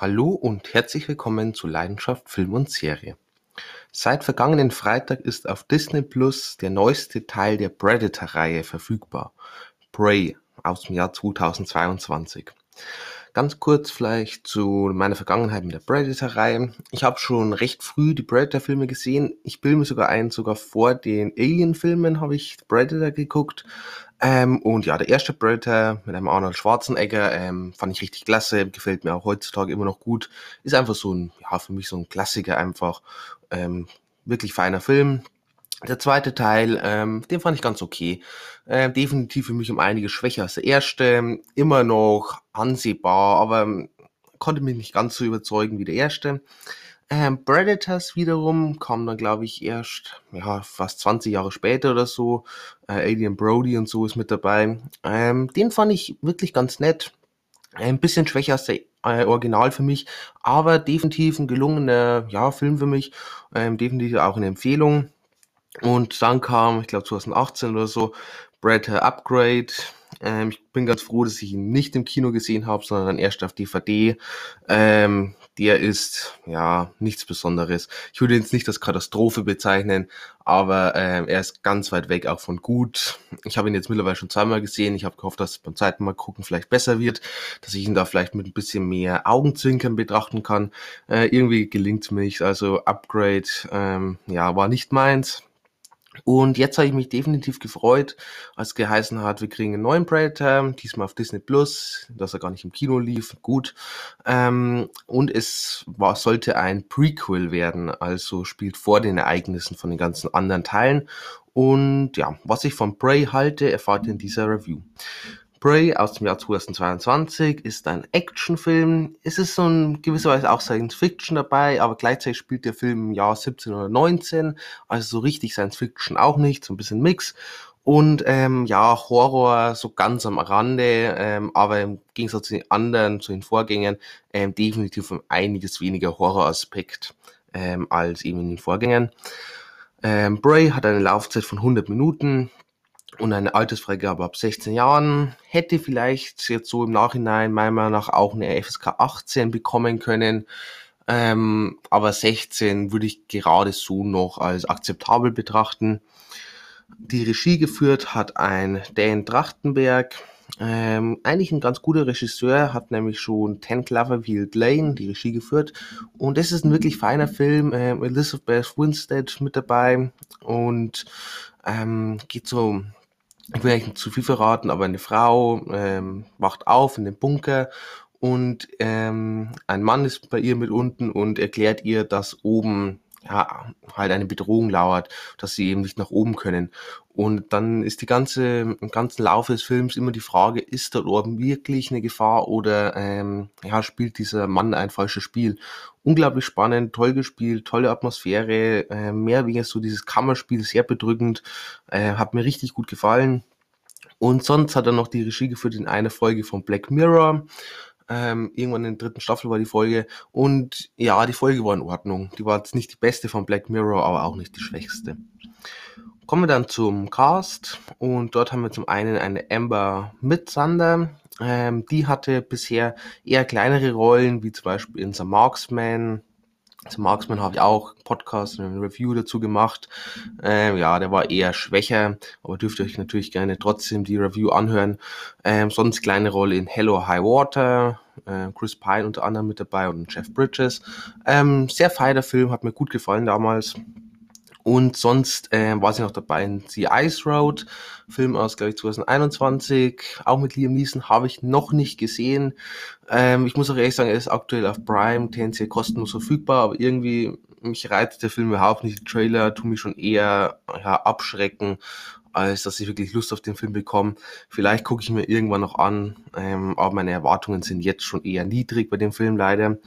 Hallo und herzlich willkommen zu Leidenschaft Film und Serie. Seit vergangenen Freitag ist auf Disney Plus der neueste Teil der Predator-Reihe verfügbar. Prey aus dem Jahr 2022. Ganz kurz vielleicht zu meiner Vergangenheit mit der Predator-Reihe. Ich habe schon recht früh die Predator-Filme gesehen. Ich bilde mir sogar ein, sogar vor den Alien-Filmen habe ich Predator geguckt. Ähm, und ja, der erste Predator mit einem Arnold Schwarzenegger ähm, fand ich richtig klasse, gefällt mir auch heutzutage immer noch gut. Ist einfach so ein, ja, für mich so ein Klassiker einfach. Ähm, wirklich feiner Film. Der zweite Teil, ähm, den fand ich ganz okay. Äh, definitiv für mich um einiges schwächer als der erste. Immer noch ansehbar, aber ähm, konnte mich nicht ganz so überzeugen wie der erste. Ähm, Predators wiederum kam dann, glaube ich, erst ja, fast 20 Jahre später oder so. Äh, Alien Brody und so ist mit dabei. Ähm, den fand ich wirklich ganz nett. Ein bisschen schwächer als der äh, Original für mich, aber definitiv ein gelungener ja, Film für mich. Ähm, definitiv auch eine Empfehlung. Und dann kam, ich glaube 2018 oder so, Predator Upgrade. Ähm, ich bin ganz froh, dass ich ihn nicht im Kino gesehen habe, sondern dann erst auf DVD. Ähm, der ist ja nichts Besonderes. Ich würde jetzt nicht als Katastrophe bezeichnen, aber ähm, er ist ganz weit weg auch von gut. Ich habe ihn jetzt mittlerweile schon zweimal gesehen. Ich habe gehofft, dass es beim zweiten Mal gucken vielleicht besser wird, dass ich ihn da vielleicht mit ein bisschen mehr Augenzwinkern betrachten kann. Äh, irgendwie gelingt mir nicht. Also Upgrade, ähm, ja, war nicht meins. Und jetzt habe ich mich definitiv gefreut, als geheißen hat, wir kriegen einen neuen Predator, diesmal auf Disney Plus, dass er gar nicht im Kino lief, gut. Ähm, und es war, sollte ein Prequel werden, also spielt vor den Ereignissen von den ganzen anderen Teilen. Und ja, was ich von Prey halte, erfahrt ihr in dieser Review. Prey aus dem Jahr 2022 ist ein Actionfilm. Es ist so in gewisser Weise auch Science Fiction dabei, aber gleichzeitig spielt der Film im Jahr 17 oder 19, also so richtig Science Fiction auch nicht, so ein bisschen Mix. Und ähm, ja, Horror so ganz am Rande, ähm, aber im Gegensatz zu den anderen, zu den Vorgängern, ähm, definitiv um einiges weniger Horroraspekt ähm, als eben in den Vorgängern. Ähm, Bray hat eine Laufzeit von 100 Minuten, und eine Altersfreigabe ab 16 Jahren hätte vielleicht jetzt so im Nachhinein meiner Meinung nach auch eine FSK 18 bekommen können. Ähm, aber 16 würde ich gerade so noch als akzeptabel betrachten. Die Regie geführt hat ein Dan Trachtenberg. Ähm, eigentlich ein ganz guter Regisseur, hat nämlich schon Ten Cloverfield Lane die Regie geführt. Und das ist ein wirklich feiner Film. Ähm, Elizabeth Winstead mit dabei und ähm, geht so ich will nicht zu viel verraten, aber eine Frau ähm, wacht auf in dem Bunker und ähm, ein Mann ist bei ihr mit unten und erklärt ihr, dass oben ja, halt eine Bedrohung lauert, dass sie eben nicht nach oben können. Und dann ist die ganze, im ganzen Laufe des Films immer die Frage, ist dort oben wirklich eine Gefahr oder ähm, ja, spielt dieser Mann ein falsches Spiel? Unglaublich spannend, toll gespielt, tolle Atmosphäre, äh, mehr wie so dieses Kammerspiel, sehr bedrückend, äh, hat mir richtig gut gefallen. Und sonst hat er noch die Regie geführt in einer Folge von Black Mirror. Ähm, irgendwann in der dritten Staffel war die Folge. Und ja, die Folge war in Ordnung. Die war jetzt nicht die beste von Black Mirror, aber auch nicht die schwächste. Kommen wir dann zum Cast. Und dort haben wir zum einen eine Amber Mitsander. Ähm, die hatte bisher eher kleinere Rollen, wie zum Beispiel in The Marksman, zum Marksman habe ich auch Podcast und ein Review dazu gemacht. Ähm, ja, der war eher schwächer, aber dürft ihr euch natürlich gerne trotzdem die Review anhören. Ähm, sonst kleine Rolle in Hello High Water, äh, Chris Pine unter anderem mit dabei und Jeff Bridges. Ähm, sehr feiner Film, hat mir gut gefallen damals. Und sonst äh, war sie noch dabei in The Ice Road, Film aus, glaube ich, 2021, auch mit Liam Neeson, habe ich noch nicht gesehen. Ähm, ich muss auch ehrlich sagen, er ist aktuell auf Prime, tendenziell kostenlos verfügbar, aber irgendwie mich reizt der Film überhaupt nicht. Die Trailer tun mich schon eher ja, abschrecken als dass ich wirklich Lust auf den Film bekomme. Vielleicht gucke ich mir irgendwann noch an, ähm, aber meine Erwartungen sind jetzt schon eher niedrig bei dem Film leider.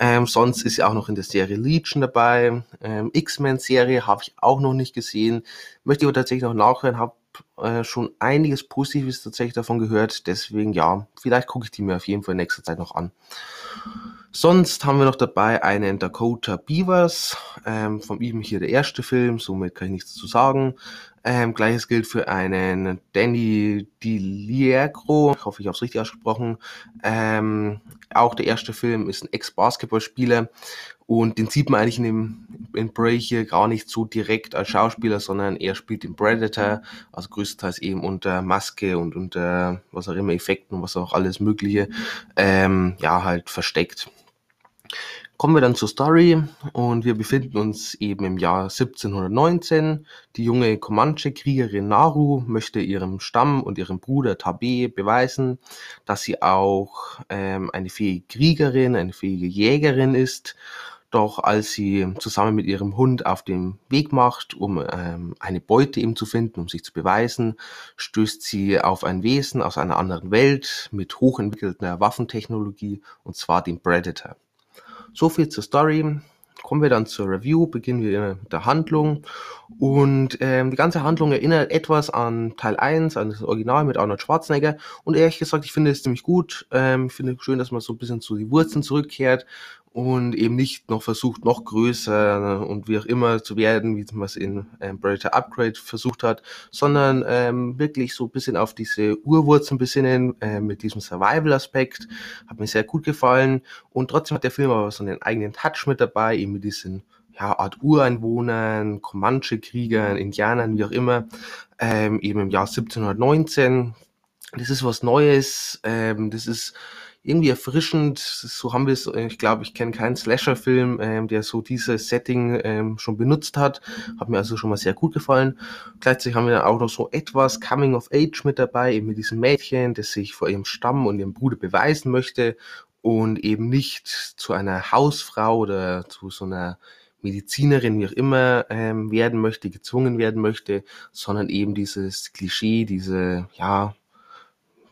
Ähm, sonst ist ja auch noch in der Serie Legion dabei. Ähm, X-Men-Serie habe ich auch noch nicht gesehen. Möchte aber tatsächlich noch nachhören, habe äh, schon einiges Positives tatsächlich davon gehört. Deswegen ja, vielleicht gucke ich die mir auf jeden Fall in nächster Zeit noch an. Sonst haben wir noch dabei einen Dakota Beavers, ähm, von ihm hier der erste Film, somit kann ich nichts zu sagen. Ähm, Gleiches gilt für einen Danny DiLiegro, ich hoffe, ich habe es richtig ausgesprochen. Ähm, auch der erste Film ist ein Ex-Basketballspieler und den sieht man eigentlich in, dem, in Bray hier gar nicht so direkt als Schauspieler, sondern er spielt den Predator, also größtenteils eben unter Maske und unter was auch immer Effekten und was auch alles Mögliche, ähm, ja, halt versteckt. Kommen wir dann zur Story und wir befinden uns eben im Jahr 1719. Die junge Comanche-Kriegerin Naru möchte ihrem Stamm und ihrem Bruder Tabe beweisen, dass sie auch ähm, eine fähige Kriegerin, eine fähige Jägerin ist. Doch als sie zusammen mit ihrem Hund auf den Weg macht, um ähm, eine Beute eben zu finden, um sich zu beweisen, stößt sie auf ein Wesen aus einer anderen Welt mit hochentwickelter Waffentechnologie, und zwar den Predator. So viel zur Story. Kommen wir dann zur Review, beginnen wir mit der Handlung. Und ähm, die ganze Handlung erinnert etwas an Teil 1, an das Original mit Arnold Schwarzenegger. Und ehrlich gesagt, ich finde es ziemlich gut. Ähm, ich finde es schön, dass man so ein bisschen zu den Wurzeln zurückkehrt und eben nicht noch versucht, noch größer und wie auch immer zu werden, wie man es in ähm, Predator Upgrade versucht hat, sondern ähm, wirklich so ein bisschen auf diese Urwurzeln besinnen, äh, mit diesem Survival-Aspekt. Hat mir sehr gut gefallen und trotzdem hat der Film aber so einen eigenen Touch mit dabei, eben mit diesen ja, Art Ureinwohnern, Comanche-Kriegern, Indianern, wie auch immer, ähm, eben im Jahr 1719. Das ist was Neues, ähm, das ist irgendwie erfrischend. So haben wir es, äh, ich glaube, ich kenne keinen Slasher-Film, ähm, der so dieses Setting ähm, schon benutzt hat. Hat mir also schon mal sehr gut gefallen. Gleichzeitig haben wir auch noch so etwas Coming of Age mit dabei, eben mit diesem Mädchen, das sich vor ihrem Stamm und ihrem Bruder beweisen möchte und eben nicht zu einer Hausfrau oder zu so einer Medizinerin, wie auch immer, ähm, werden möchte, gezwungen werden möchte, sondern eben dieses Klischee, diese, ja,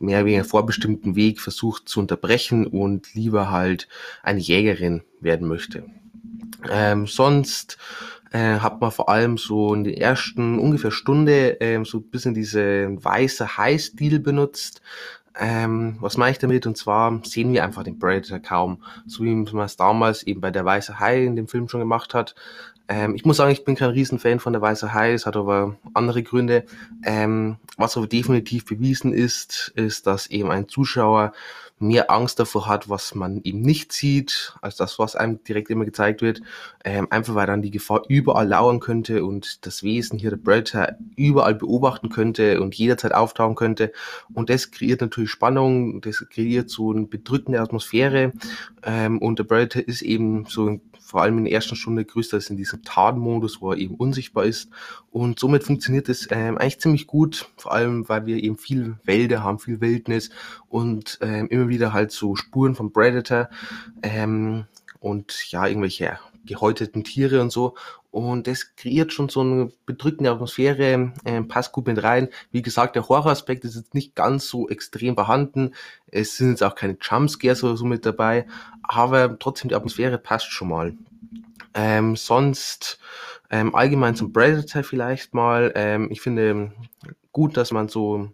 mehr oder weniger vorbestimmten Weg versucht zu unterbrechen und lieber halt eine Jägerin werden möchte. Ähm, sonst äh, hat man vor allem so in der ersten ungefähr Stunde ähm, so ein bisschen diese weiße High-Stil benutzt. Ähm, was meine ich damit? Und zwar sehen wir einfach den Predator kaum, so wie man es damals eben bei der Weiße Hai in dem Film schon gemacht hat. Ähm, ich muss sagen, ich bin kein Riesenfan von der Weiße Hai, es hat aber andere Gründe. Ähm, was aber definitiv bewiesen ist, ist, dass eben ein Zuschauer mehr Angst davor hat, was man eben nicht sieht, als das, was einem direkt immer gezeigt wird. Ähm, einfach weil dann die Gefahr überall lauern könnte und das Wesen hier der Predator überall beobachten könnte und jederzeit auftauchen könnte. Und das kreiert natürlich Spannung, das kreiert so eine bedrückende Atmosphäre. Ähm, und der Predator ist eben so vor allem in der ersten Stunde größtenteils in diesem Tarnmodus, wo er eben unsichtbar ist. Und somit funktioniert es ähm, eigentlich ziemlich gut, vor allem weil wir eben viel Wälder haben, viel Wildnis und ähm, immer wieder halt so Spuren vom Predator ähm, und ja, irgendwelche gehäuteten Tiere und so. Und das kreiert schon so eine bedrückende Atmosphäre, äh, passt gut mit rein. Wie gesagt, der Horroraspekt ist jetzt nicht ganz so extrem vorhanden. Es sind jetzt auch keine Jumpscares oder so mit dabei, aber trotzdem die Atmosphäre passt schon mal. Ähm, sonst ähm, allgemein zum Predator vielleicht mal. Ähm, ich finde gut, dass man so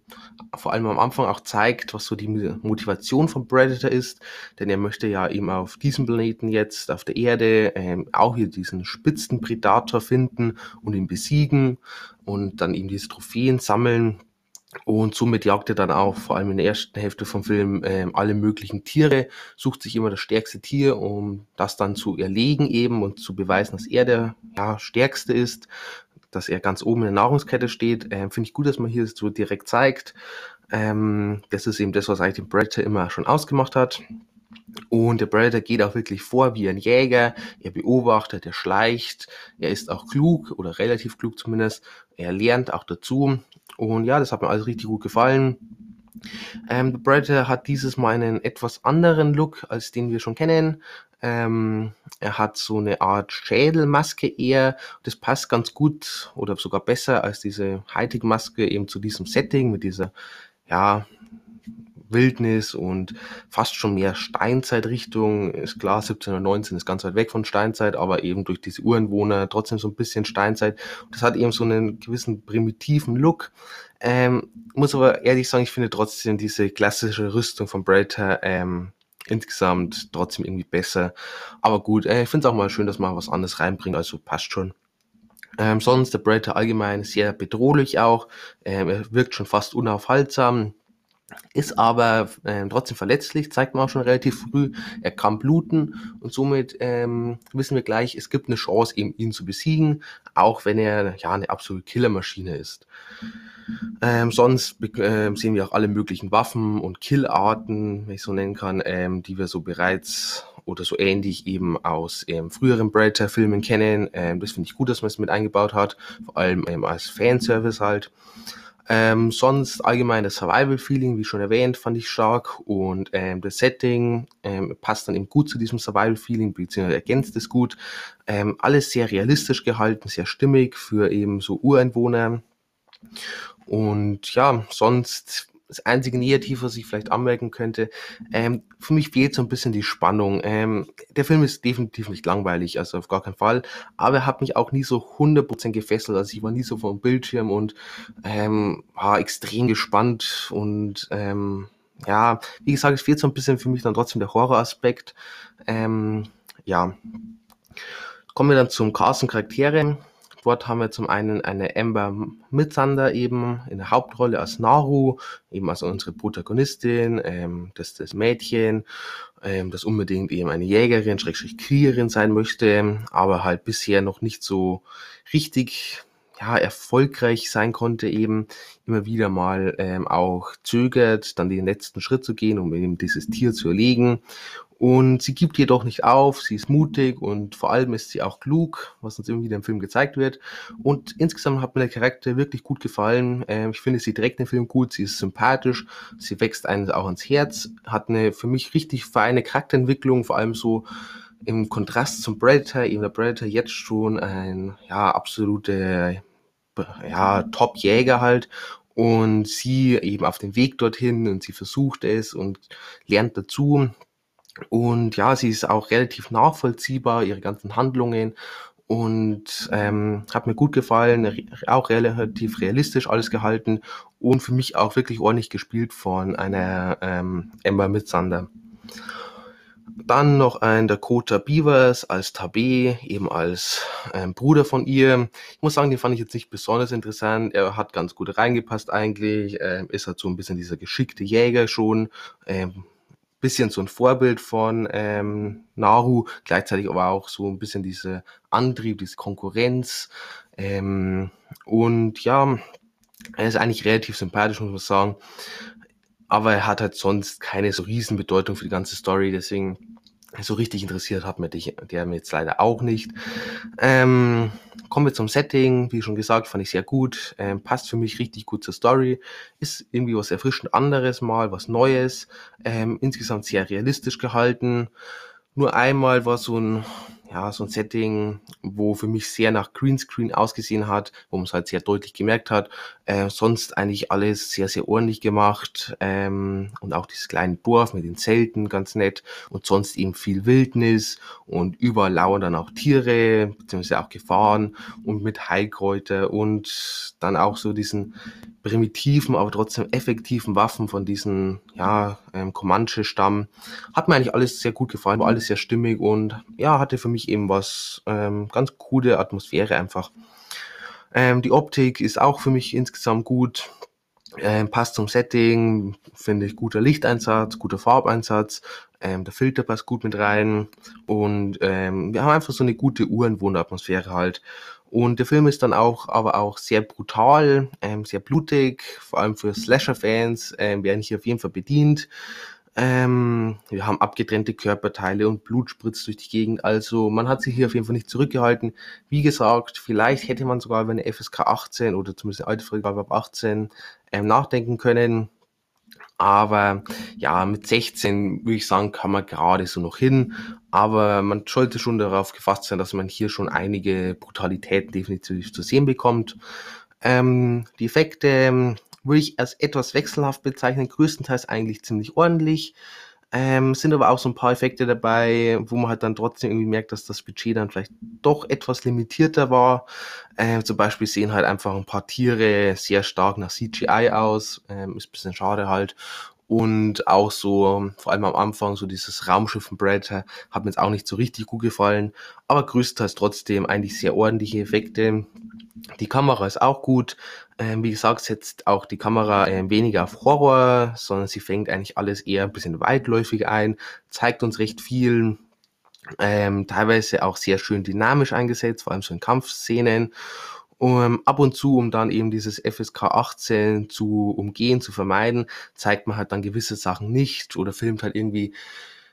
vor allem am Anfang auch zeigt, was so die Motivation von Predator ist, denn er möchte ja eben auf diesem Planeten jetzt, auf der Erde, ähm, auch hier diesen Spitzenpredator finden und ihn besiegen und dann eben diese Trophäen sammeln. Und somit jagt er dann auch, vor allem in der ersten Hälfte vom Film, ähm, alle möglichen Tiere, sucht sich immer das stärkste Tier, um das dann zu erlegen eben und zu beweisen, dass er der ja, stärkste ist dass er ganz oben in der Nahrungskette steht. Ähm, Finde ich gut, dass man hier so direkt zeigt. Ähm, das ist eben das, was eigentlich den Predator immer schon ausgemacht hat. Und der Predator geht auch wirklich vor wie ein Jäger. Er beobachtet, er schleicht. Er ist auch klug oder relativ klug zumindest. Er lernt auch dazu. Und ja, das hat mir alles richtig gut gefallen. Ähm, der Predator hat dieses Mal einen etwas anderen Look, als den wir schon kennen. Ähm, er hat so eine Art Schädelmaske eher. Das passt ganz gut oder sogar besser als diese Hightech-Maske eben zu diesem Setting mit dieser, ja, Wildnis und fast schon mehr Steinzeitrichtung. Ist klar, 1719 ist ganz weit weg von Steinzeit, aber eben durch diese Ureinwohner trotzdem so ein bisschen Steinzeit. das hat eben so einen gewissen primitiven Look. Ähm, muss aber ehrlich sagen, ich finde trotzdem diese klassische Rüstung von Predator ähm, insgesamt trotzdem irgendwie besser. Aber gut, äh, ich finde es auch mal schön, dass man was anderes reinbringt, also passt schon. Ähm, sonst der Predator allgemein sehr bedrohlich auch. Ähm, er wirkt schon fast unaufhaltsam, ist aber ähm, trotzdem verletzlich, zeigt man auch schon relativ früh. Er kann bluten und somit ähm, wissen wir gleich, es gibt eine Chance, eben ihn zu besiegen, auch wenn er ja eine absolute Killermaschine ist. Ähm, sonst äh, sehen wir auch alle möglichen Waffen und Killarten, wenn ich so nennen kann, ähm, die wir so bereits oder so ähnlich eben aus ähm, früheren Predator-Filmen kennen. Ähm, das finde ich gut, dass man es mit eingebaut hat, vor allem ähm, als Fanservice halt. Ähm, sonst allgemein das Survival-Feeling, wie schon erwähnt, fand ich stark und ähm, das Setting ähm, passt dann eben gut zu diesem Survival-Feeling, beziehungsweise ergänzt es gut. Ähm, alles sehr realistisch gehalten, sehr stimmig für eben so Ureinwohner. Und ja, sonst das einzige Negativ, was ich vielleicht anmerken könnte, ähm, für mich fehlt so ein bisschen die Spannung. Ähm, der Film ist definitiv nicht langweilig, also auf gar keinen Fall, aber er hat mich auch nie so 100% gefesselt, also ich war nie so vor dem Bildschirm und ähm, war extrem gespannt und ähm, ja, wie gesagt, es fehlt so ein bisschen für mich dann trotzdem der Horroraspekt. Ähm, ja, kommen wir dann zum Cast und Charaktere. Dort haben wir zum einen eine Amber Mitsander eben in der Hauptrolle als Naru, eben als unsere Protagonistin, ähm, das, das Mädchen, ähm, das unbedingt eben eine Jägerin, Schrägstrich Kriegerin sein möchte, aber halt bisher noch nicht so richtig ja, erfolgreich sein konnte, eben immer wieder mal ähm, auch zögert, dann den letzten Schritt zu gehen, um eben dieses Tier zu erlegen und sie gibt jedoch nicht auf, sie ist mutig und vor allem ist sie auch klug, was uns immer wieder im Film gezeigt wird. Und insgesamt hat mir der Charakter wirklich gut gefallen. Ähm, ich finde sie direkt im Film gut, sie ist sympathisch, sie wächst einem auch ans Herz, hat eine für mich richtig feine Charakterentwicklung, vor allem so im Kontrast zum Predator, eben der Predator jetzt schon ein ja absolute ja, Top-Jäger halt und sie eben auf dem Weg dorthin und sie versucht es und lernt dazu. Und ja, sie ist auch relativ nachvollziehbar, ihre ganzen Handlungen und ähm, hat mir gut gefallen, auch relativ realistisch alles gehalten und für mich auch wirklich ordentlich gespielt von einer ähm, Emma Mitsander. Dann noch ein Dakota Beavers als Tabe, eben als ähm, Bruder von ihr. Ich muss sagen, den fand ich jetzt nicht besonders interessant. Er hat ganz gut reingepasst eigentlich. Ähm, ist halt so ein bisschen dieser geschickte Jäger schon. Ähm, bisschen so ein Vorbild von ähm, Naru, gleichzeitig aber auch so ein bisschen diese Antrieb, diese Konkurrenz. Ähm, und ja, er ist eigentlich relativ sympathisch, muss man sagen. Aber er hat halt sonst keine so riesen Bedeutung für die ganze Story, deswegen so richtig interessiert hat mir dich, der mir jetzt leider auch nicht. Ähm, kommen wir zum Setting. Wie schon gesagt, fand ich sehr gut. Ähm, passt für mich richtig gut zur Story. Ist irgendwie was erfrischend anderes mal, was Neues. Ähm, insgesamt sehr realistisch gehalten. Nur einmal war so ein ja, so ein Setting, wo für mich sehr nach Greenscreen ausgesehen hat, wo man es halt sehr deutlich gemerkt hat. Äh, sonst eigentlich alles sehr, sehr ordentlich gemacht. Ähm, und auch dieses kleine Dorf mit den Zelten ganz nett. Und sonst eben viel Wildnis und überall lauern dann auch Tiere, beziehungsweise auch Gefahren und mit Heilkräuter und dann auch so diesen primitiven, aber trotzdem effektiven Waffen von diesen, ja, ähm, Comanche-Stamm. Hat mir eigentlich alles sehr gut gefallen, war alles sehr stimmig und ja, hatte für mich eben was, ähm, ganz coole Atmosphäre einfach. Ähm, die Optik ist auch für mich insgesamt gut. Ähm, passt zum Setting, finde ich guter Lichteinsatz, guter Farbeinsatz, ähm, der Filter passt gut mit rein und ähm, wir haben einfach so eine gute Uhrenwohnatmosphäre halt. Und der Film ist dann auch, aber auch sehr brutal, ähm, sehr blutig, vor allem für Slasher-Fans ähm, werden hier auf jeden Fall bedient. Ähm, wir haben abgetrennte Körperteile und Blut spritzt durch die Gegend. Also man hat sich hier auf jeden Fall nicht zurückgehalten. Wie gesagt, vielleicht hätte man sogar über eine FSK 18 oder zumindest eine Altersfreigabe ab 18 ähm, nachdenken können. Aber ja, mit 16 würde ich sagen, kann man gerade so noch hin. Aber man sollte schon darauf gefasst sein, dass man hier schon einige Brutalitäten definitiv zu sehen bekommt. Ähm, die Effekte ähm, würde ich als etwas wechselhaft bezeichnen, größtenteils eigentlich ziemlich ordentlich. Ähm, sind aber auch so ein paar Effekte dabei, wo man halt dann trotzdem irgendwie merkt, dass das Budget dann vielleicht doch etwas limitierter war. Ähm, zum Beispiel sehen halt einfach ein paar Tiere sehr stark nach CGI aus. Ähm, ist ein bisschen schade halt. Und auch so, vor allem am Anfang, so dieses Raumschiff von Predator hat mir jetzt auch nicht so richtig gut gefallen. Aber größtenteils trotzdem eigentlich sehr ordentliche Effekte. Die Kamera ist auch gut. Ähm, wie gesagt, setzt auch die Kamera äh, weniger auf Horror, sondern sie fängt eigentlich alles eher ein bisschen weitläufig ein, zeigt uns recht viel, ähm, teilweise auch sehr schön dynamisch eingesetzt, vor allem so in Kampfszenen. Um, ab und zu, um dann eben dieses FSK 18 zu umgehen, zu vermeiden, zeigt man halt dann gewisse Sachen nicht oder filmt halt irgendwie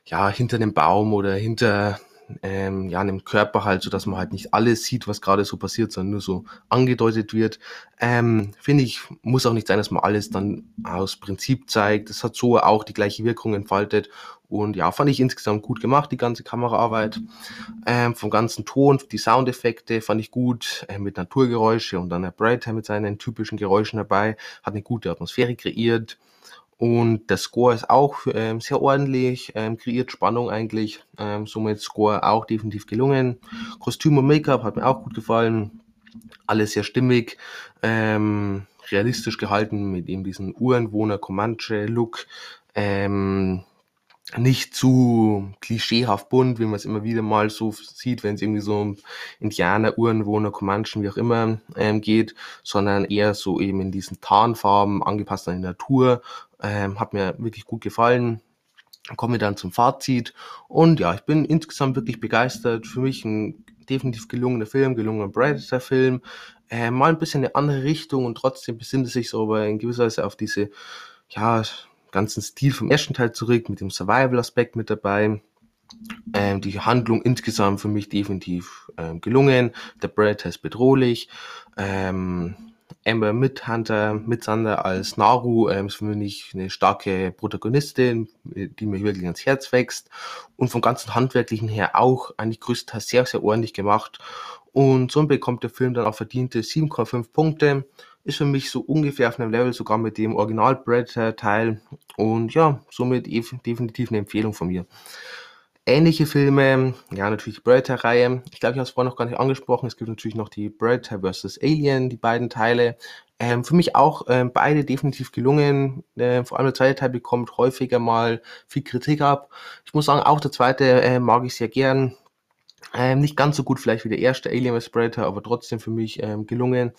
ja hinter einem Baum oder hinter ähm, ja, einem Körper halt, so dass man halt nicht alles sieht, was gerade so passiert, sondern nur so angedeutet wird. Ähm, Finde ich, muss auch nicht sein, dass man alles dann aus Prinzip zeigt. Das hat so auch die gleiche Wirkung entfaltet. Und ja, fand ich insgesamt gut gemacht, die ganze Kameraarbeit. Ähm, vom ganzen Ton, die Soundeffekte fand ich gut, äh, mit Naturgeräusche und dann der Brighter mit seinen typischen Geräuschen dabei. Hat eine gute Atmosphäre kreiert. Und der Score ist auch ähm, sehr ordentlich, ähm, kreiert Spannung eigentlich. Ähm, somit Score auch definitiv gelungen. Kostüm und Make-up hat mir auch gut gefallen. Alles sehr stimmig, ähm, realistisch gehalten mit eben diesem Ureinwohner Comanche-Look. Ähm, nicht zu klischeehaft bunt, wie man es immer wieder mal so sieht, wenn es irgendwie so um Indianer, Ureinwohner, Comanchen, wie auch immer ähm, geht, sondern eher so eben in diesen Tarnfarben, angepasst an die Natur. Ähm, hat mir wirklich gut gefallen. Komme dann zum Fazit und ja, ich bin insgesamt wirklich begeistert. Für mich ein definitiv gelungener Film, gelungener Predator-Film. Äh, mal ein bisschen eine andere Richtung und trotzdem besinnt es sich so aber in gewisser Weise auf diese, ja, ganzen Stil vom ersten Teil zurück, mit dem Survival-Aspekt mit dabei. Ähm, die Handlung insgesamt für mich definitiv ähm, gelungen. Der Brad ist bedrohlich. Ähm, Amber Midhunter, Mitsander als Naru ähm, ist für mich eine starke Protagonistin, die mir wirklich ans Herz wächst. Und vom ganzen Handwerklichen her auch eigentlich größtenteils sehr, sehr ordentlich gemacht. Und so bekommt der Film dann auch verdiente 7,5 Punkte ist für mich so ungefähr auf einem Level sogar mit dem Original Predator Teil und ja, somit definitiv eine Empfehlung von mir. Ähnliche Filme, ja, natürlich die Predator-Reihe. Ich glaube, ich habe es vorhin noch gar nicht angesprochen. Es gibt natürlich noch die Predator vs. Alien, die beiden Teile. Ähm, für mich auch ähm, beide definitiv gelungen. Äh, vor allem der zweite Teil bekommt häufiger mal viel Kritik ab. Ich muss sagen, auch der zweite äh, mag ich sehr gern. Ähm, nicht ganz so gut vielleicht wie der erste Alien vs. Aber trotzdem für mich ähm, gelungen.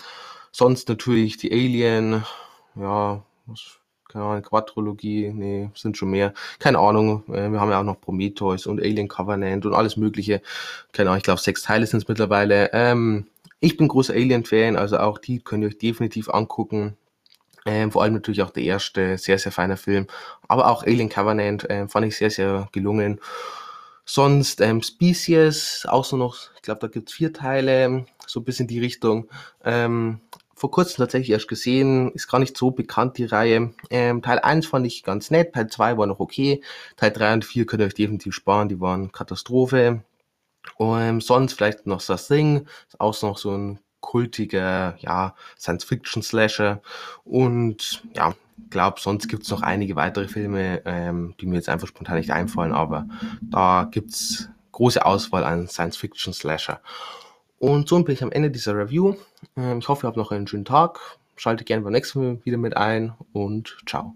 Sonst natürlich die Alien, ja, was, keine Ahnung, Quadrologie, nee, sind schon mehr. Keine Ahnung, äh, wir haben ja auch noch Prometheus und Alien Covenant und alles mögliche. Keine Ahnung, ich glaube sechs Teile sind es mittlerweile. Ähm, ich bin großer Alien-Fan, also auch die könnt ihr euch definitiv angucken. Ähm, vor allem natürlich auch der erste, sehr, sehr feiner Film. Aber auch Alien Covenant äh, fand ich sehr, sehr gelungen. Sonst ähm, Species, auch so noch, ich glaube, da gibt's vier Teile, so ein bisschen die Richtung. Ähm, vor kurzem tatsächlich erst gesehen, ist gar nicht so bekannt, die Reihe. Ähm, Teil 1 fand ich ganz nett, Teil 2 war noch okay, Teil 3 und 4 könnt ihr euch definitiv sparen, die waren Katastrophe. Ähm, sonst vielleicht noch The Thing, ist auch noch so ein kultiger, ja, Science-Fiction-Slasher. Und ja, glaube, sonst gibt's noch einige weitere Filme, ähm, die mir jetzt einfach spontan nicht einfallen, aber da gibt's große Auswahl an Science-Fiction-Slasher. Und so bin ich am Ende dieser Review. Ähm, ich hoffe, ihr habt noch einen schönen Tag. Schaltet gerne beim nächsten Mal wieder mit ein und ciao.